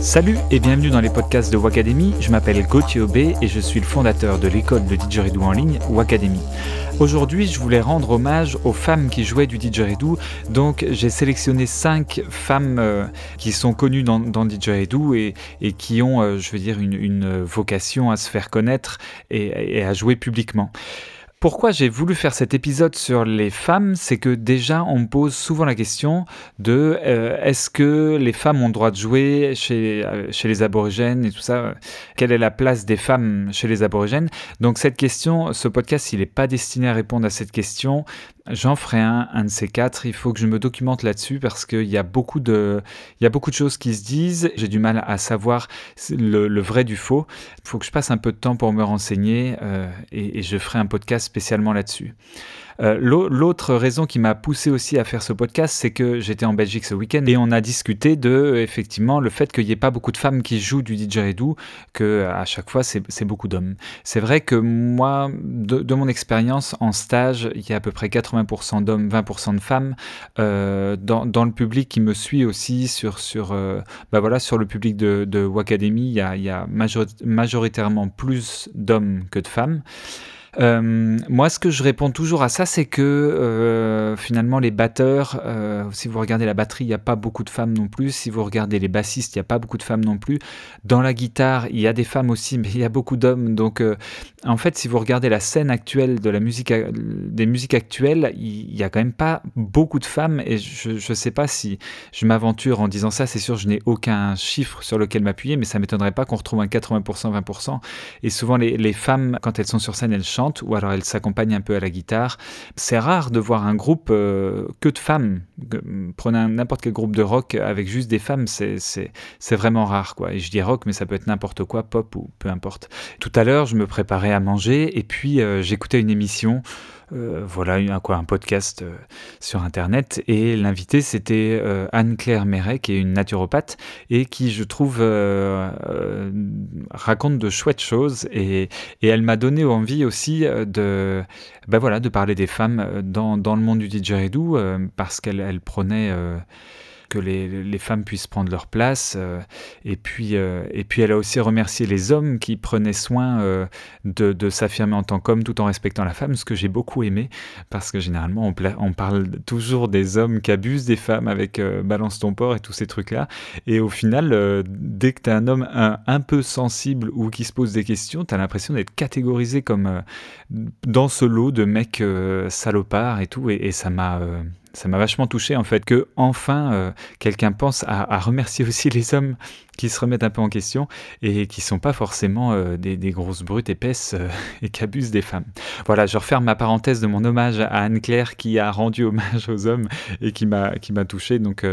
Salut et bienvenue dans les podcasts de Wacademy. Je m'appelle Gauthier Aubé et je suis le fondateur de l'école de didgeridoo en ligne Wacademy. Aujourd'hui, je voulais rendre hommage aux femmes qui jouaient du didgeridoo. Donc, j'ai sélectionné cinq femmes euh, qui sont connues dans, dans didgeridoo et, qui ont, euh, je veux dire, une, vocation à se faire connaître et à jouer publiquement. Pourquoi j'ai voulu faire cet épisode sur les femmes, c'est que déjà on me pose souvent la question de euh, est-ce que les femmes ont le droit de jouer chez, euh, chez les aborigènes et tout ça? Quelle est la place des femmes chez les aborigènes? Donc cette question, ce podcast, il n'est pas destiné à répondre à cette question, J'en ferai un, un de ces quatre. Il faut que je me documente là-dessus parce qu'il y a beaucoup de, de choses qui se disent. J'ai du mal à savoir le, vrai du faux. Il faut que je passe un peu de temps pour me renseigner euh, et, je ferai un podcast spécialement là-dessus. Euh, l'autre raison qui m'a poussé aussi à faire ce podcast, c'est que j'étais en Belgique ce week-end et on a discuté de effectivement le fait qu'il n'y ait pas beaucoup de femmes qui jouent du didgeridoo, que à chaque fois c'est beaucoup d'hommes. C'est vrai que moi, de, mon expérience en stage, il y a à peu près 80% d'hommes, 20% de femmes. Euh, dans, le public qui me suit aussi sur sur euh, bah voilà sur le public de, de Wacademy, il y a majoritairement plus d'hommes que de femmes. Euh, moi, ce que je réponds toujours à ça, c'est que euh, finalement, les batteurs, euh, si vous regardez la batterie, il n'y a pas beaucoup de femmes non plus. Si vous regardez les bassistes, il n'y a pas beaucoup de femmes non plus. Dans la guitare, il y a des femmes aussi, mais il y a beaucoup d'hommes. Donc, en fait, si vous regardez la scène actuelle de la musique, des musiques actuelles, il n'y a quand même pas beaucoup de femmes. Et je ne sais pas si je m'aventure en disant ça. C'est sûr, je n'ai aucun chiffre sur lequel m'appuyer, mais ça m'étonnerait pas qu'on retrouve un 80%, 20%. Et souvent, les femmes, quand elles sont sur scène, elles chantent ou alors elle s'accompagne un peu à la guitare. C'est rare de voir un groupe euh, que de femmes. Prenez n'importe quel groupe de rock avec juste des femmes, c'est vraiment rare. quoi. Et je dis rock, mais ça peut être n'importe quoi, pop ou peu importe. Tout à l'heure, je me préparais à manger et puis euh, j'écoutais une émission voilà, un, podcast euh, sur Internet. Et l'invité, c'était euh, Anne-Claire Méret, qui est une naturopathe et qui, je trouve, raconte de chouettes choses. Et, elle m'a donné envie aussi de, voilà, de parler des femmes dans, dans le monde du didgeridoo parce qu'elle elle prenait que les, femmes puissent prendre leur place. Euh, et, puis, euh, et puis elle a aussi remercié les hommes qui prenaient soin euh, de, s'affirmer en tant qu'homme tout en respectant la femme, ce que j'ai beaucoup aimé, parce que généralement on, parle toujours des hommes qui abusent des femmes avec balance ton porc et tous ces trucs-là. Et au final, dès que tu es un homme un, peu sensible ou qui se pose des questions, tu as l'impression d'être catégorisé comme dans ce lot de mecs salopards et tout. et ça m'a ça m'a vachement touché en fait que enfin euh, quelqu'un pense à, remercier aussi les hommes qui se remettent un peu en question et qui sont pas forcément euh, des, grosses brutes épaisses euh, et qui abusent des femmes. Voilà, je referme ma parenthèse de mon hommage à Anne-Claire qui a rendu hommage aux hommes et qui m'a touché. Donc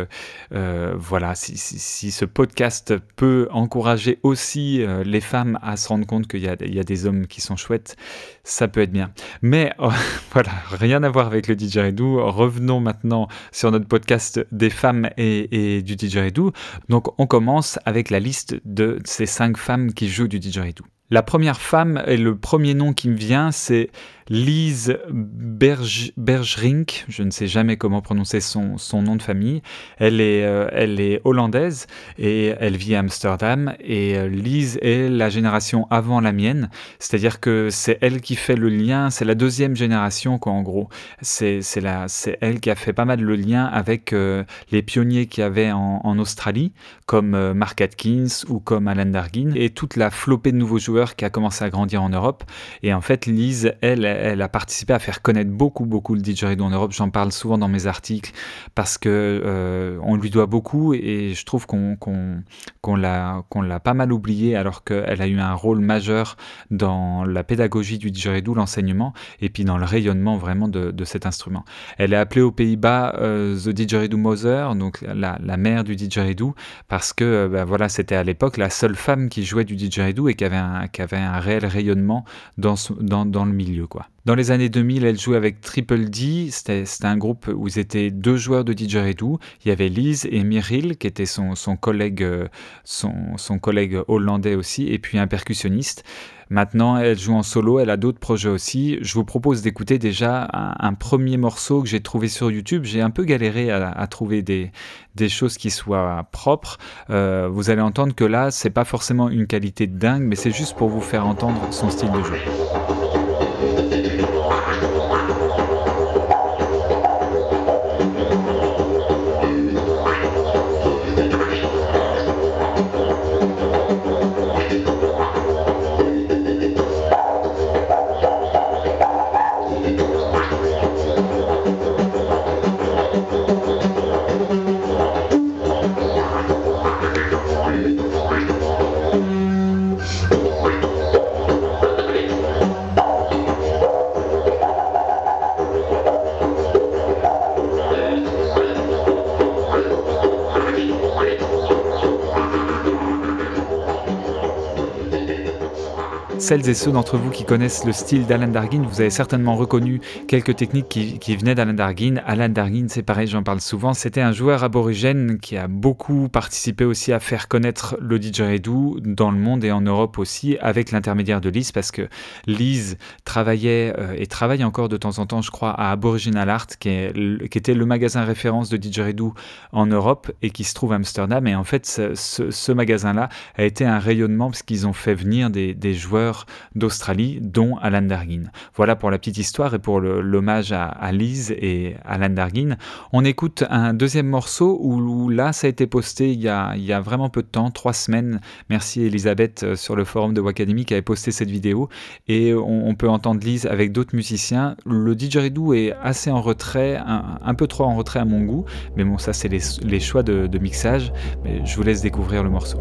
voilà, si, si, ce podcast peut encourager aussi les femmes à se rendre compte qu'il y, y, a des hommes qui sont chouettes, ça peut être bien. Mais voilà, rien à voir avec le didgeridoo. Revenons maintenant sur notre podcast des femmes et, du didgeridoo. Donc on commence avec la liste de ces cinq femmes qui jouent du didgeridoo. La première femme et le premier nom qui me vient, c'est Lise Bergerink, je ne sais jamais comment prononcer son, son nom de famille. Elle est, euh, elle est hollandaise et elle vit à Amsterdam. Et euh, Lise est la génération avant la mienne, c'est-à-dire que c'est elle qui fait le lien, c'est la deuxième génération, quoi, en gros. C'est elle qui a fait pas mal le lien avec euh, les pionniers qu'il y avait en, Australie, comme Mark Atkins ou comme Alan Dargin, et toute la flopée de nouveaux joueurs qui a commencé à grandir en Europe. Et en fait, Lise, elle, elle a participé à faire connaître beaucoup, beaucoup le didgeridoo en Europe. J'en parle souvent dans mes articles parce que euh, on lui doit beaucoup et je trouve qu'on l'a pas mal oublié alors qu'elle a eu un rôle majeur dans la pédagogie du didgeridoo, l'enseignement et puis dans le rayonnement vraiment de, cet instrument. Elle est appelée aux Pays-Bas euh, The Didgeridoo Mother, donc la, mère du didgeridoo, parce que euh, ben voilà, c'était à l'époque la seule femme qui jouait du didgeridoo et qui avait un, réel rayonnement dans, le milieu. Dans les années 2000, elle jouait avec Triple D. C'était un groupe où ils étaient deux joueurs de didgeridoo. Il y avait Liz et Myril, qui était son, collègue, euh, son, collègue hollandais aussi, et puis un percussionniste. Maintenant, elle joue en solo, elle a d'autres projets aussi. Je vous propose d'écouter déjà un, premier morceau que j'ai trouvé sur YouTube. J'ai un peu galéré à, trouver des, choses qui soient propres. Euh, vous allez entendre que là, c'est pas forcément une qualité dingue, mais c'est juste pour vous faire entendre son style de jeu. Celles et ceux d'entre vous qui connaissent le style d'Alan Dargin, vous avez certainement reconnu quelques techniques qui, venaient d'Alan Dargin. Alan Dargin, c'est pareil, j'en parle souvent, c'était un joueur aborigène qui a beaucoup participé aussi à faire connaître le didgeridoo dans le monde et en Europe aussi, avec l'intermédiaire de Lise, parce que Lise travaillait euh, et travaille encore de temps en temps, je crois, à Aboriginal Art, qui, était le magasin référence de didgeridoo en Europe et qui se trouve à Amsterdam. Et en fait, ce, magasin-là a été un rayonnement parce qu'ils ont fait venir des joueurs d'Australie, dont Alan Dargin. Voilà pour la petite histoire et pour l'hommage à, Lise et Alan Dargin. On écoute un deuxième morceau où, là, ça a été posté il y, a, vraiment peu de temps, trois semaines. Merci Elisabeth euh, sur le forum de Wacademy qui avait posté cette vidéo. Et on, peut entendre Lise avec d'autres musiciens. Le didgeridoo est assez en retrait, un, peu trop en retrait à mon goût. Mais bon, ça, c'est les, choix de, de mixage. Mais je vous laisse découvrir le morceau.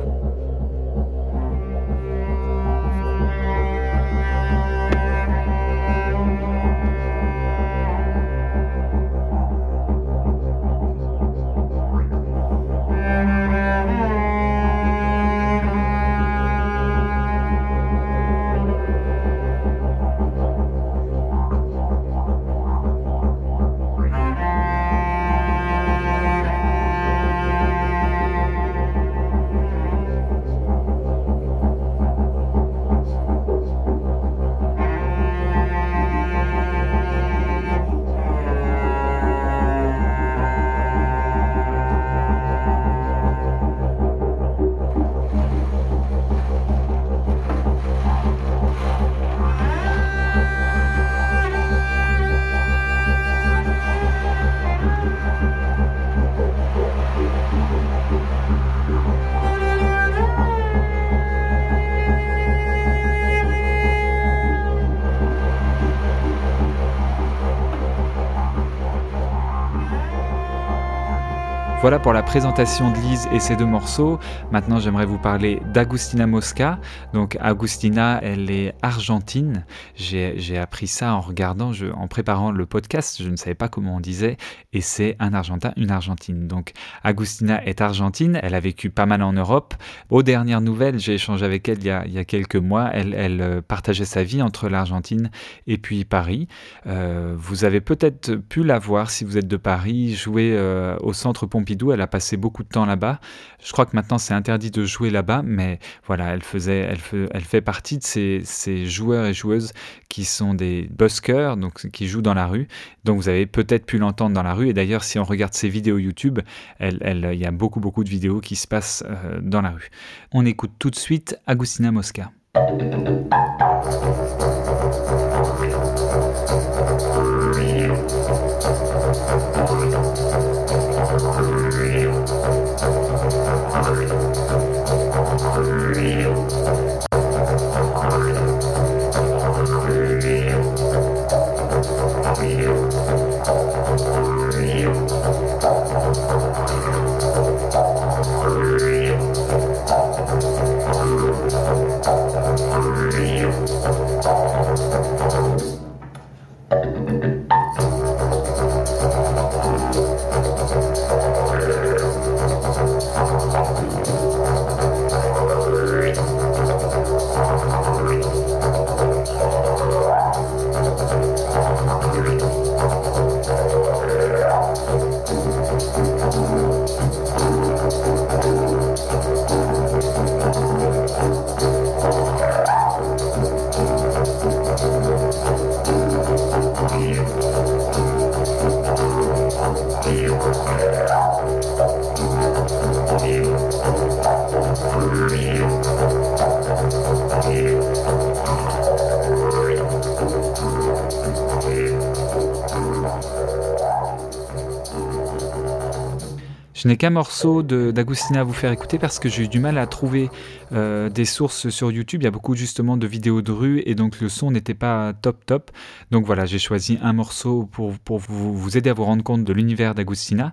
Voilà pour la présentation de Lise et ses deux morceaux. Maintenant, j'aimerais vous parler d'Agustina Mosca. Donc, Agustina, elle est argentine. J'ai appris ça en regardant, en préparant le podcast. Je ne savais pas comment on disait. Et c'est un Argentin, une Argentine. Donc, Agustina est argentine. Elle a vécu pas mal en Europe. Aux dernières nouvelles, j'ai échangé avec elle il y a, quelques mois. Elle, euh, partageait sa vie entre l'Argentine et puis Paris. Euh, vous avez peut-être pu la voir si vous êtes de Paris, jouer euh, au centre Pompidou elle a passé beaucoup de temps là-bas. Je crois que maintenant c'est interdit de jouer là-bas, mais voilà, elle, faisait, elle, elle fait partie de ces, joueurs et joueuses qui sont des buskers, donc qui jouent dans la rue. Donc vous avez peut-être pu l'entendre dans la rue. Et d'ailleurs, si on regarde ses vidéos YouTube, il elle, y a beaucoup, beaucoup de vidéos qui se passent euh, dans la rue. On écoute tout de suite Agustina Mosca. Je n'ai qu'un morceau d'Agustina à vous faire écouter parce que j'ai eu du mal à trouver euh, des sources sur YouTube. Il y a beaucoup justement de vidéos de rue et donc le son n'était pas top top. Donc voilà, j'ai choisi un morceau pour, pour vous, aider à vous rendre compte de l'univers d'Agustina.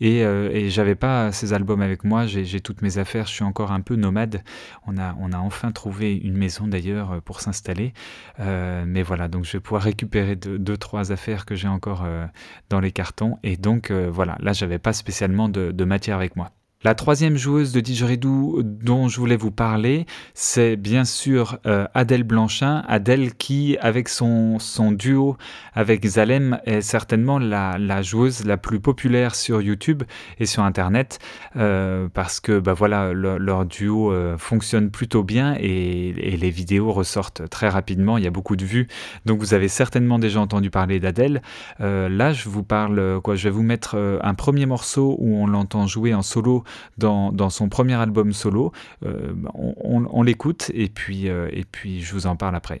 Et, euh, j'avais pas ces albums avec moi, j'ai toutes mes affaires, je suis encore un peu nomade. On a, on a enfin trouvé une maison d'ailleurs pour s'installer. Euh, mais voilà, donc je vais pouvoir récupérer deux, deux trois affaires que j'ai encore dans les cartons. Et donc voilà, là j'avais pas spécialement de matière avec moi. La troisième joueuse de didgeridoo dont je voulais vous parler, c'est bien sûr euh, Adèle Blanchin. Adèle qui, avec son, duo avec Zalem, est certainement la, la, joueuse la plus populaire sur YouTube et sur Internet euh, parce que bah voilà, leur duo euh, fonctionne plutôt bien et, et, les vidéos ressortent très rapidement. Il y a beaucoup de vues, donc vous avez certainement déjà entendu parler d'Adèle. là, je vous parle quoi Je vais vous mettre un premier morceau où on l'entend jouer en solo dans, dans, son premier album solo. Euh, on, on, on l'écoute et puis, euh, et puis je vous en parle après.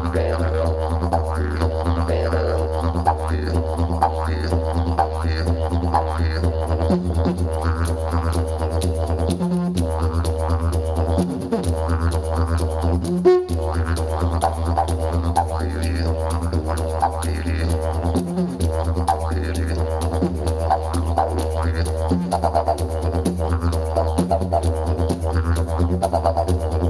Thank you.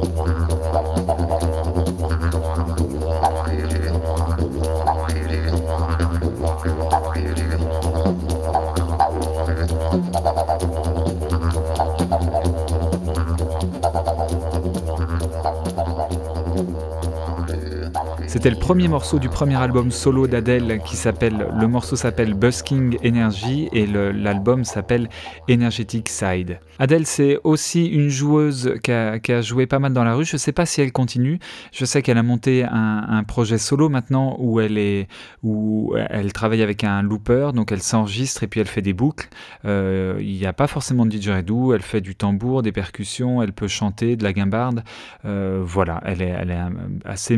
C'était le premier morceau du premier album solo d'Adèle qui s'appelle, le morceau s'appelle Busking Energy et l'album s'appelle Energetic Side. Adèle, c'est aussi une joueuse qui a, joué pas mal dans la rue. Je ne sais pas si elle continue. Je sais qu'elle a monté un, projet solo maintenant où elle est, où elle travaille avec un looper, donc elle s'enregistre et puis elle fait des boucles. Euh, il n'y a pas forcément de didgeridoo. Elle fait du tambour, des percussions. Elle peut chanter, de la guimbarde. Euh, voilà, elle est, est assez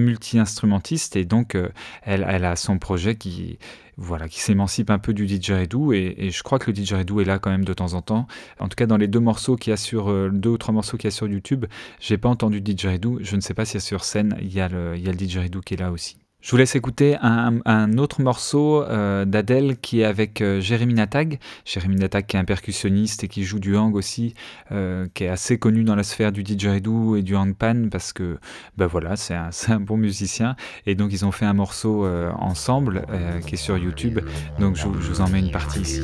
et donc euh, elle, elle a son projet qui voilà, qui s'émancipe un peu du didgeridoo et, et je crois que le didgeridoo est là quand même de temps en temps. En tout cas, dans les deux morceaux qu'il y a sur euh, deux ou trois morceaux qu'il y a sur YouTube, j'ai pas entendu didgeridoo. Je ne sais pas si sur scène il y a le, il y a le didgeridoo qui est là aussi. Je vous laisse écouter un, autre morceau euh, d'Adèle qui est avec euh, Jérémy Natag. Jérémy Natag qui est un percussionniste et qui joue du hang aussi, euh, qui est assez connu dans la sphère du didgeridoo et du handpan parce que bah voilà, c'est un, bon musicien. Et donc ils ont fait un morceau ensemble qui est sur YouTube. Donc je, je vous en mets une partie ici.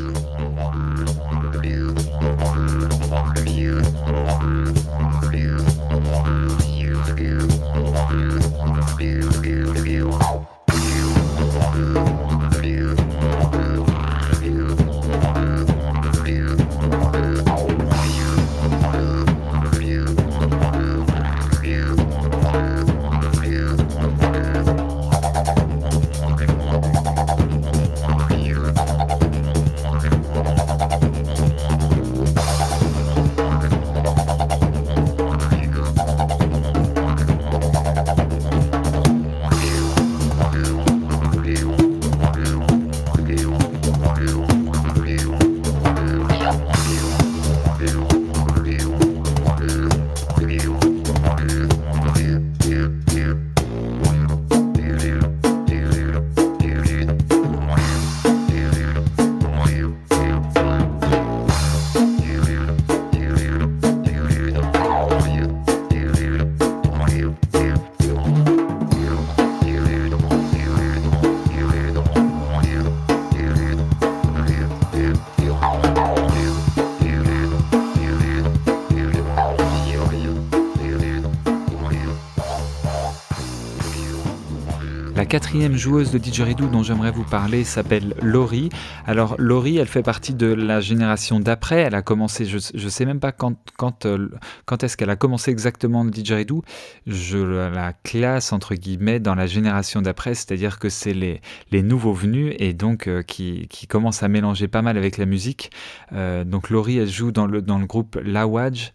Quatrième joueuse de didgeridoo dont j'aimerais vous parler s'appelle Laurie. Alors Laurie, elle fait partie de la génération d'après. Elle a commencé, je ne sais même pas quand, quand, euh, quand est-ce qu'elle a commencé exactement le didgeridoo. Je la classe entre guillemets dans la génération d'après, c'est-à-dire que c'est les, nouveaux venus et donc euh, qui, qui commencent à mélanger pas mal avec la musique. Euh, donc Laurie, elle joue dans le, dans le groupe Lawaj,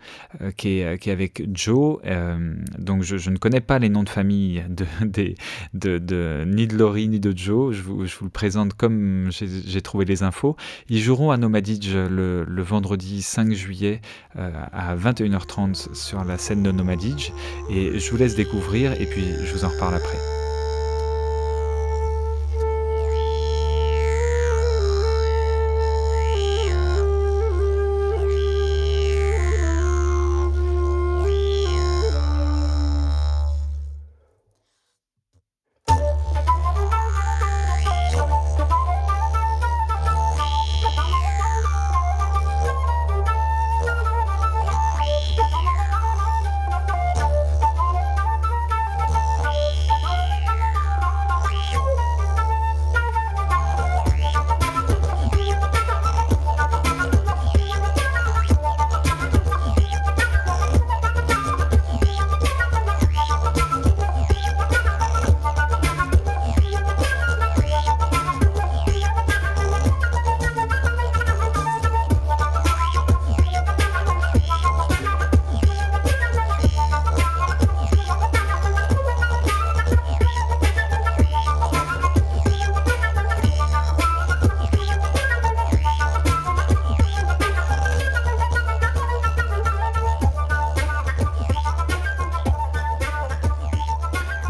qui, est, qui est avec Joe. donc je, je, ne connais pas les noms de famille de, des, de, de, ni de Laurie ni de Joe. Je vous, le présente comme j'ai trouvé les infos. Ils joueront à Nomadidge le, le vendredi 5 juillet euh, à 21h30 sur la scène de Nomadidge. Et je vous laisse découvrir et puis je vous en reparle après.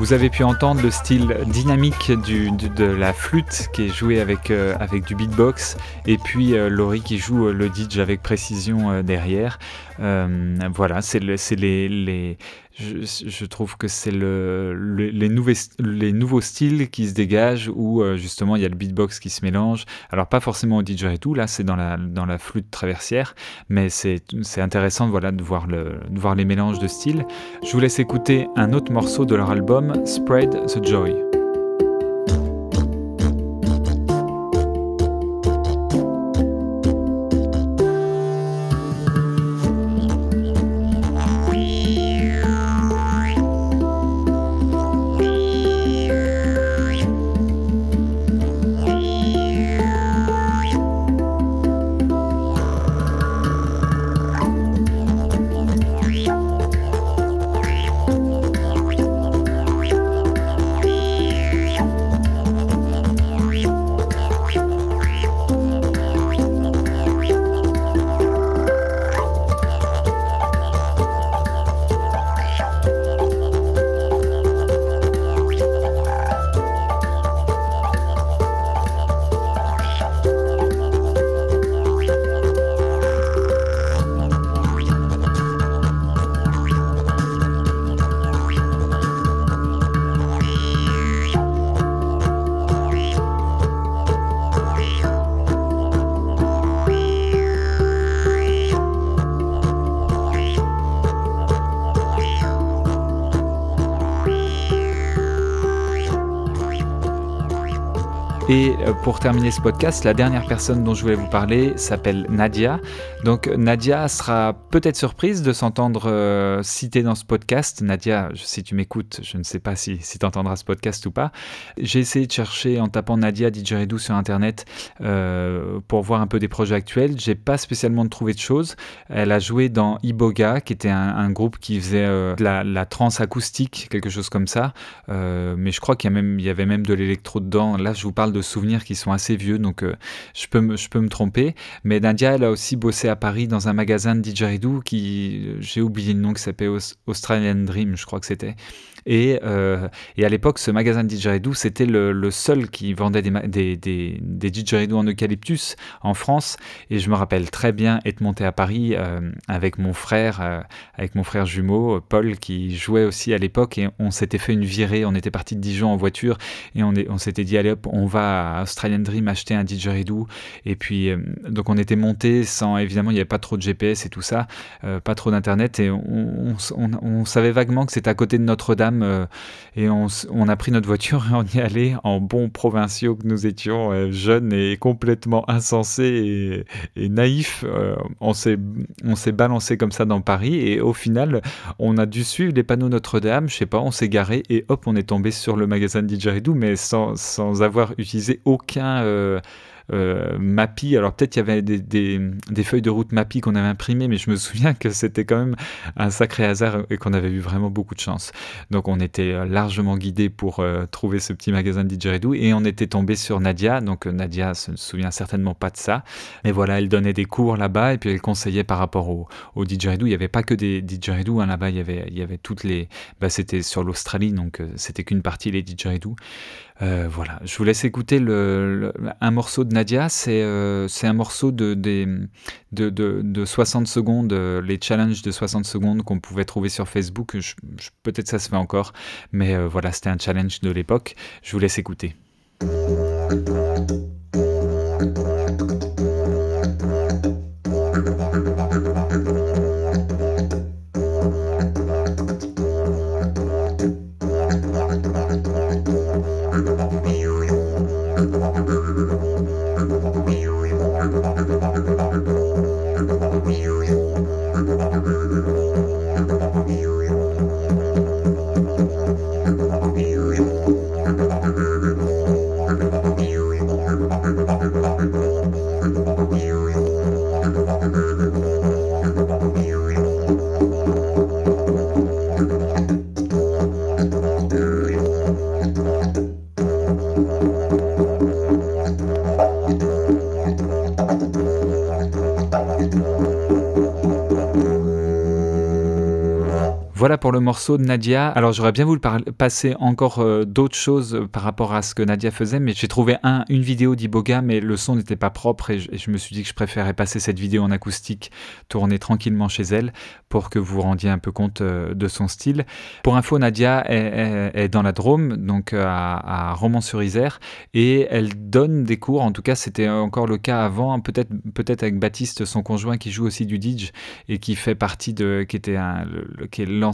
Vous avez pu entendre le style dynamique de la flûte qui est jouée avec, euh, avec du beatbox et puis euh, Laurie qui joue euh, le didge avec précision derrière. Voilà, c'est les, les, je, trouve que c'est le, les, nouveaux, les nouveaux styles qui se dégagent où euh, justement il y a le beatbox qui se mélange. Alors pas forcément au didgeridoo, là c'est dans la, dans la flûte traversière, mais c'est intéressant voilà, de, voir le, de voir les mélanges de styles. Je vous laisse écouter un autre morceau de leur album, Spread the Joy. Et euh, pour terminer ce podcast, la dernière personne dont je voulais vous parler s'appelle Nadia. Donc Nadia sera peut-être surprise de s'entendre euh, citer dans ce podcast. Nadia, si tu m'écoutes, je ne sais pas si, si tu entendras ce podcast ou pas. J'ai essayé de chercher en tapant Nadia Didgeridoo sur Internet euh, pour voir un peu des projets actuels. J'ai pas spécialement trouvé de choses. Elle a joué dans Iboga, qui était un, groupe qui faisait de la, la trance acoustique, quelque chose comme ça. mais je crois qu'il y avait même de l'électro dedans. Là, je vous parle de souvenirs qui sont assez vieux, donc euh, je, peux me, tromper. Mais Nadia, elle a aussi bossé à Paris dans un magasin de didgeridoo qui, euh, j'ai oublié le nom, qui s'appelait Australian Dream, je crois que c'était. Et, euh, et, à l'époque, ce magasin de didgeridoo, c'était le, seul qui vendait des, des, des, des en eucalyptus en France. Et je me rappelle très bien être monté à Paris avec mon frère, avec mon frère jumeau, Paul, qui jouait aussi à l'époque. Et on s'était fait une virée, on était parti de Dijon en voiture. Et on, on s'était dit, allez hop, on va à Australian Dream acheter un didgeridoo. Et puis donc on était monté sans évidemment il n'y avait pas trop de GPS et tout ça, pas trop d'internet. Et on, on, savait vaguement que c'était à côté de Notre-Dame et on, a pris notre voiture et on y allait en bons provinciaux que nous étions jeunes et complètement insensés et, naïfs. s'est on s'est balancé comme ça dans Paris et au final on a dû suivre les panneaux Notre-Dame, je sais pas, on s'est garé et hop, on est tombé sur le magasin de Didgeridoo, mais sans, sans avoir utilisé aucun, euh, euh, Mappy. Alors peut-être il y avait des, feuilles de route Mappy qu'on avait imprimées, mais je me souviens que c'était quand même un sacré hasard et qu'on avait eu vraiment beaucoup de chance. Donc on était euh, largement guidé pour euh, trouver ce petit magasin de didgeridoo et on était tombé sur Nadia. Donc Nadia se souvient certainement pas de ça, mais voilà, elle donnait des cours là-bas et puis elle conseillait par rapport au, au didgeridoo. Il n'y avait pas que des didgeridoo hein, là-bas, il y avait, y avait toutes les. Bah, c'était sur l'Australie, donc c'était qu'une partie les didgeridoo. Euh, voilà, je vous laisse écouter un morceau de Nadia, c'est euh, un morceau de, de, de, de, 60 secondes, euh, les challenges de 60 secondes qu'on pouvait trouver sur Facebook, peut-être ça se fait encore, mais voilà, c'était un challenge de l'époque, je vous laisse écouter. you. Voilà pour le morceau de Nadia. Alors j'aurais bien voulu passer encore euh, d'autres choses par rapport à ce que Nadia faisait, mais j'ai trouvé un, une vidéo d'Iboga, mais le son n'était pas propre et je, me suis dit que je préférais passer cette vidéo en acoustique, tourner tranquillement chez elle, pour que vous rendiez un peu compte euh, de son style. Pour info, Nadia est, dans la Drôme, donc euh, à, Romans-sur-Isère, et elle donne des cours, en tout cas c'était encore le cas avant, peut-être peut-être avec Baptiste, son conjoint, qui joue aussi du Didge et qui fait partie de, qui était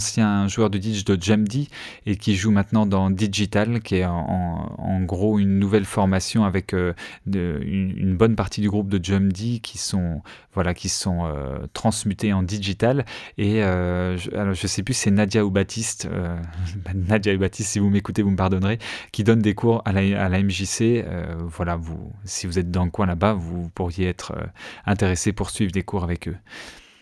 ancien joueur de Didge de Jamdi et qui joue maintenant dans Digital, qui est en, gros une nouvelle formation avec euh, une, bonne partie du groupe de Jamdi qui sont, voilà, qui sont euh, transmutés en digital. Et euh, je, alors je sais plus c'est Nadia ou Baptiste, Nadia ou Baptiste, si vous m'écoutez, vous me pardonnerez, qui donne des cours à la, à la MJC. voilà, vous, si vous êtes dans le coin là-bas, vous pourriez être intéressé pour suivre des cours avec eux.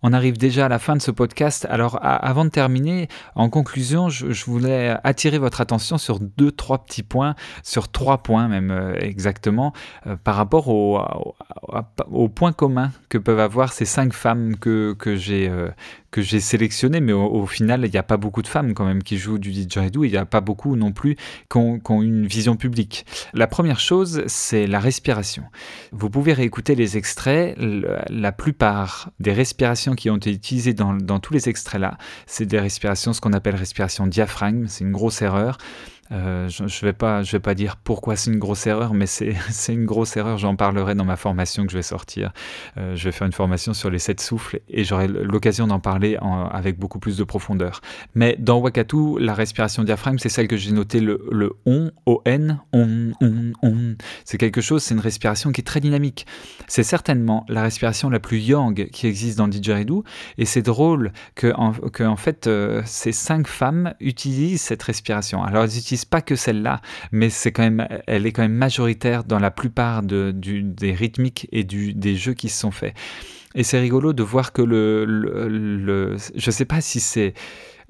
On arrive déjà à la fin de ce podcast. Alors, avant de terminer, en conclusion, je, voulais attirer votre attention sur deux, trois petits points, sur trois points même euh, exactement, euh, par rapport au, au, point commun que peuvent avoir ces cinq femmes que, que j'ai euh, que j'ai mais au, final, il n'y a pas beaucoup de femmes quand même qui jouent du didgeridoo, il n'y a pas beaucoup non plus qui ont, une vision publique. La première chose, c'est la respiration. Vous pouvez réécouter les extraits, la plupart des respirations qui ont été utilisées dans, dans tous les extraits là, c'est des respirations, ce qu'on appelle respiration diaphragme, c'est une grosse erreur. Euh, je ne vais, pas, dire pourquoi c'est une grosse erreur, mais c'est une grosse erreur. J'en parlerai dans ma formation que je vais sortir. Euh, je vais faire une formation sur les sept souffles et j'aurai l'occasion d'en parler avec beaucoup plus de profondeur. Mais dans Wakatu, la respiration diaphragme, c'est celle que j'ai notée le, on, O-N, on, on, on. C'est quelque chose, c'est une respiration qui est très dynamique. C'est certainement la respiration la plus yang qui existe dans le didgeridoo et c'est drôle que en, que, en fait, euh, ces cinq femmes utilisent cette respiration. Alors, elles utilisent pas que celle-là, mais c'est quand même, elle est quand même majoritaire dans la plupart de, des rythmiques et du, des jeux qui se sont faits. Et c'est rigolo de voir que le, le, le je sais pas si c'est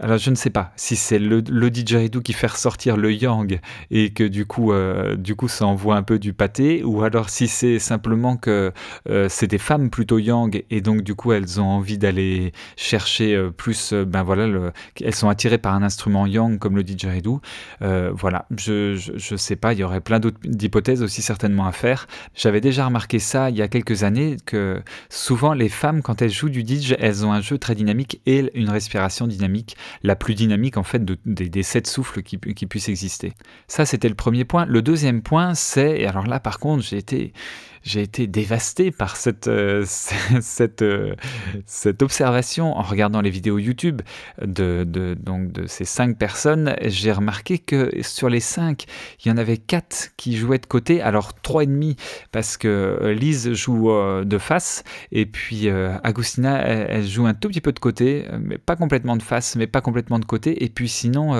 alors je ne sais pas si c'est le, le didgeridoo qui fait ressortir le yang et que du coup, euh, du coup ça envoie un peu du pâté, ou alors si c'est simplement que euh, c'est des femmes plutôt yang et donc du coup elles ont envie d'aller chercher euh, plus, ben voilà, le, elles sont attirées par un instrument yang comme le didgeridoo. voilà, je, je, sais pas, il y aurait plein d'autres hypothèses aussi certainement à faire. J'avais déjà remarqué ça il y a quelques années que souvent les femmes quand elles jouent du didge, elles ont un jeu très dynamique et une respiration dynamique. La plus dynamique en fait des, sept souffles qui, puissent exister. Ça, c'était le premier point. Le deuxième point, c'est, alors là par contre, j'ai été j'ai été dévasté par cette, euh, cette, euh, cette observation en regardant les vidéos YouTube de, de, donc de ces cinq personnes. J'ai remarqué que sur les cinq, il y en avait quatre qui jouaient de côté, alors trois et demi parce que euh, Lise joue de face et puis Agustina elle, joue un tout petit peu de côté, mais pas complètement de face, mais pas complètement de côté. Et puis sinon,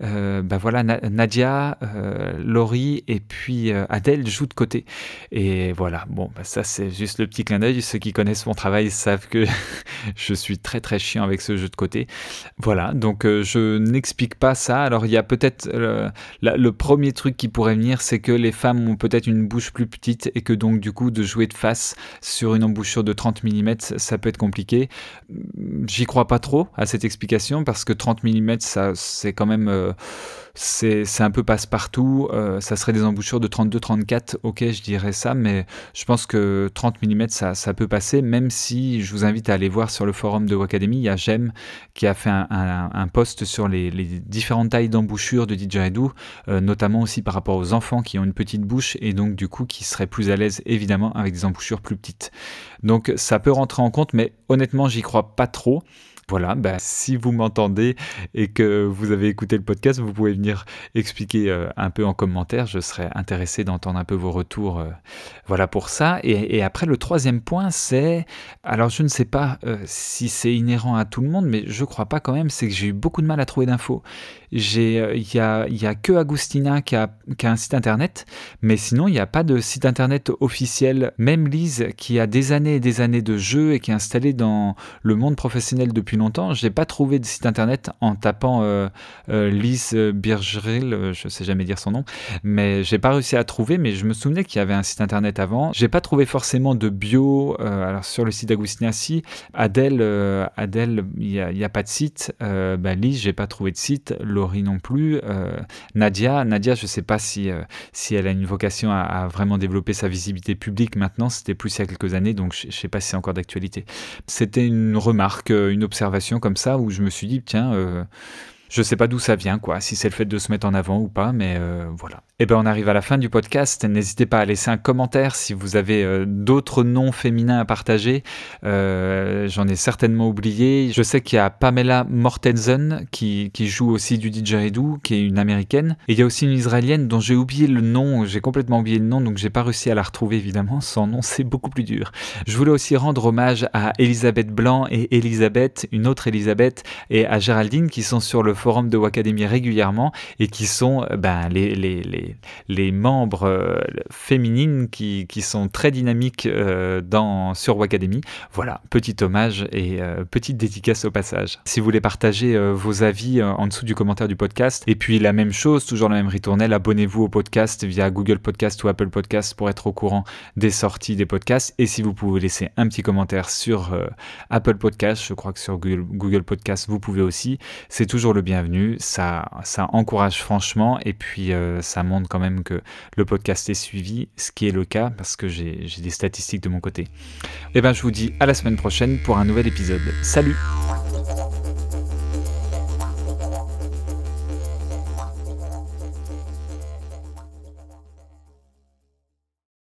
bah voilà, Nadia, Laurie et puis Adèle jouent de côté. Et voilà, bon, bah, ça c'est juste le petit clin d'œil. Ceux qui connaissent mon travail savent que je suis très très chiant avec ce jeu de côté. Voilà, donc euh, je n'explique pas ça. Alors il y a peut-être euh, le premier truc qui pourrait venir, c'est que les femmes ont peut-être une bouche plus petite et que donc du coup de jouer de face sur une embouchure de 30 mm, ça peut être compliqué. J'y crois pas trop à cette explication parce que 30 mm, ça c'est quand même... Euh, c'est un peu passe-partout. Euh, ça serait des embouchures de 32-34, ok, je dirais ça, mais je pense que 30 mm, ça, ça, peut passer, même si je vous invite à aller voir sur le forum de Wacademy, il y a Jem qui a fait un, post sur les, différentes tailles d'embouchures de didgeridoo, euh, notamment aussi par rapport aux enfants qui ont une petite bouche et donc du coup qui seraient plus à l'aise évidemment avec des embouchures plus petites. Donc ça peut rentrer en compte, mais honnêtement, j'y crois pas trop. Voilà, bah, si vous m'entendez et que vous avez écouté le podcast, vous pouvez venir expliquer euh, un peu en commentaire. Je serais intéressé d'entendre un peu vos retours. Euh, voilà pour ça. Et, après, le troisième point, c'est. Alors, je ne sais pas euh, si c'est inhérent à tout le monde, mais je crois pas quand même. C'est que j'ai eu beaucoup de mal à trouver d'infos. Il n'y a, y a que Agustina qui a, qui a un site internet, mais sinon, il n'y a pas de site internet officiel. Même Lise, qui a des années et des années de jeu et qui est installée dans le monde professionnel depuis longtemps, je n'ai pas trouvé de site internet en tapant euh, euh, Lise Birgeril, euh, je sais jamais dire son nom, mais j'ai pas réussi à trouver, mais je me souvenais qu'il y avait un site internet avant. J'ai pas trouvé forcément de bio, alors sur le site d'Agustina, si. Adèle, Adèle, il n'y a, pas de site. bah, Lise, j'ai pas trouvé de site. Laurie non plus. Nadia, Nadia, je sais pas si, si elle a une vocation à, vraiment développer sa visibilité publique maintenant. C'était plus il y a quelques années, donc je sais pas si c'est encore d'actualité. C'était une remarque, une observation comme ça où je me suis dit, tiens, euh, je sais pas d'où ça vient, quoi, si c'est le fait de se mettre en avant ou pas, mais euh, voilà. Et eh ben on arrive à la fin du podcast. N'hésitez pas à laisser un commentaire si vous avez euh, d'autres noms féminins à partager. Euh, j'en ai certainement oublié. Je sais qu'il y a Pamela Mortensen qui, joue aussi du didgeridoo, qui est une américaine. Et il y a aussi une israélienne dont j'ai oublié le nom. J'ai complètement oublié le nom, donc j'ai pas réussi à la retrouver évidemment. Son nom c'est beaucoup plus dur. Je voulais aussi rendre hommage à Elisabeth Blanc et Elisabeth, une autre Elisabeth, et à Géraldine qui sont sur le forum de Wacademy régulièrement et qui sont euh, ben, les, les, les, les membres euh, féminines qui, qui, sont très dynamiques euh, dans, sur Wacademy. Voilà, petit hommage et petite dédicace au passage. Si vous voulez partager vos avis en dessous du commentaire du podcast, et puis la même chose, toujours la même ritournelle, abonnez-vous au podcast via Google Podcast ou Apple Podcast pour être au courant des sorties des podcasts. Et si vous pouvez laisser un petit commentaire sur Apple Podcast, je crois que sur Google, Google Podcast, vous pouvez aussi. C'est toujours le bien bienvenue. Ça, encourage franchement et puis euh, ça montre quand même que le podcast est suivi, ce qui est le cas parce que j'ai des statistiques de mon côté. Et eh ben, je vous dis à la semaine prochaine pour un nouvel épisode. Salut!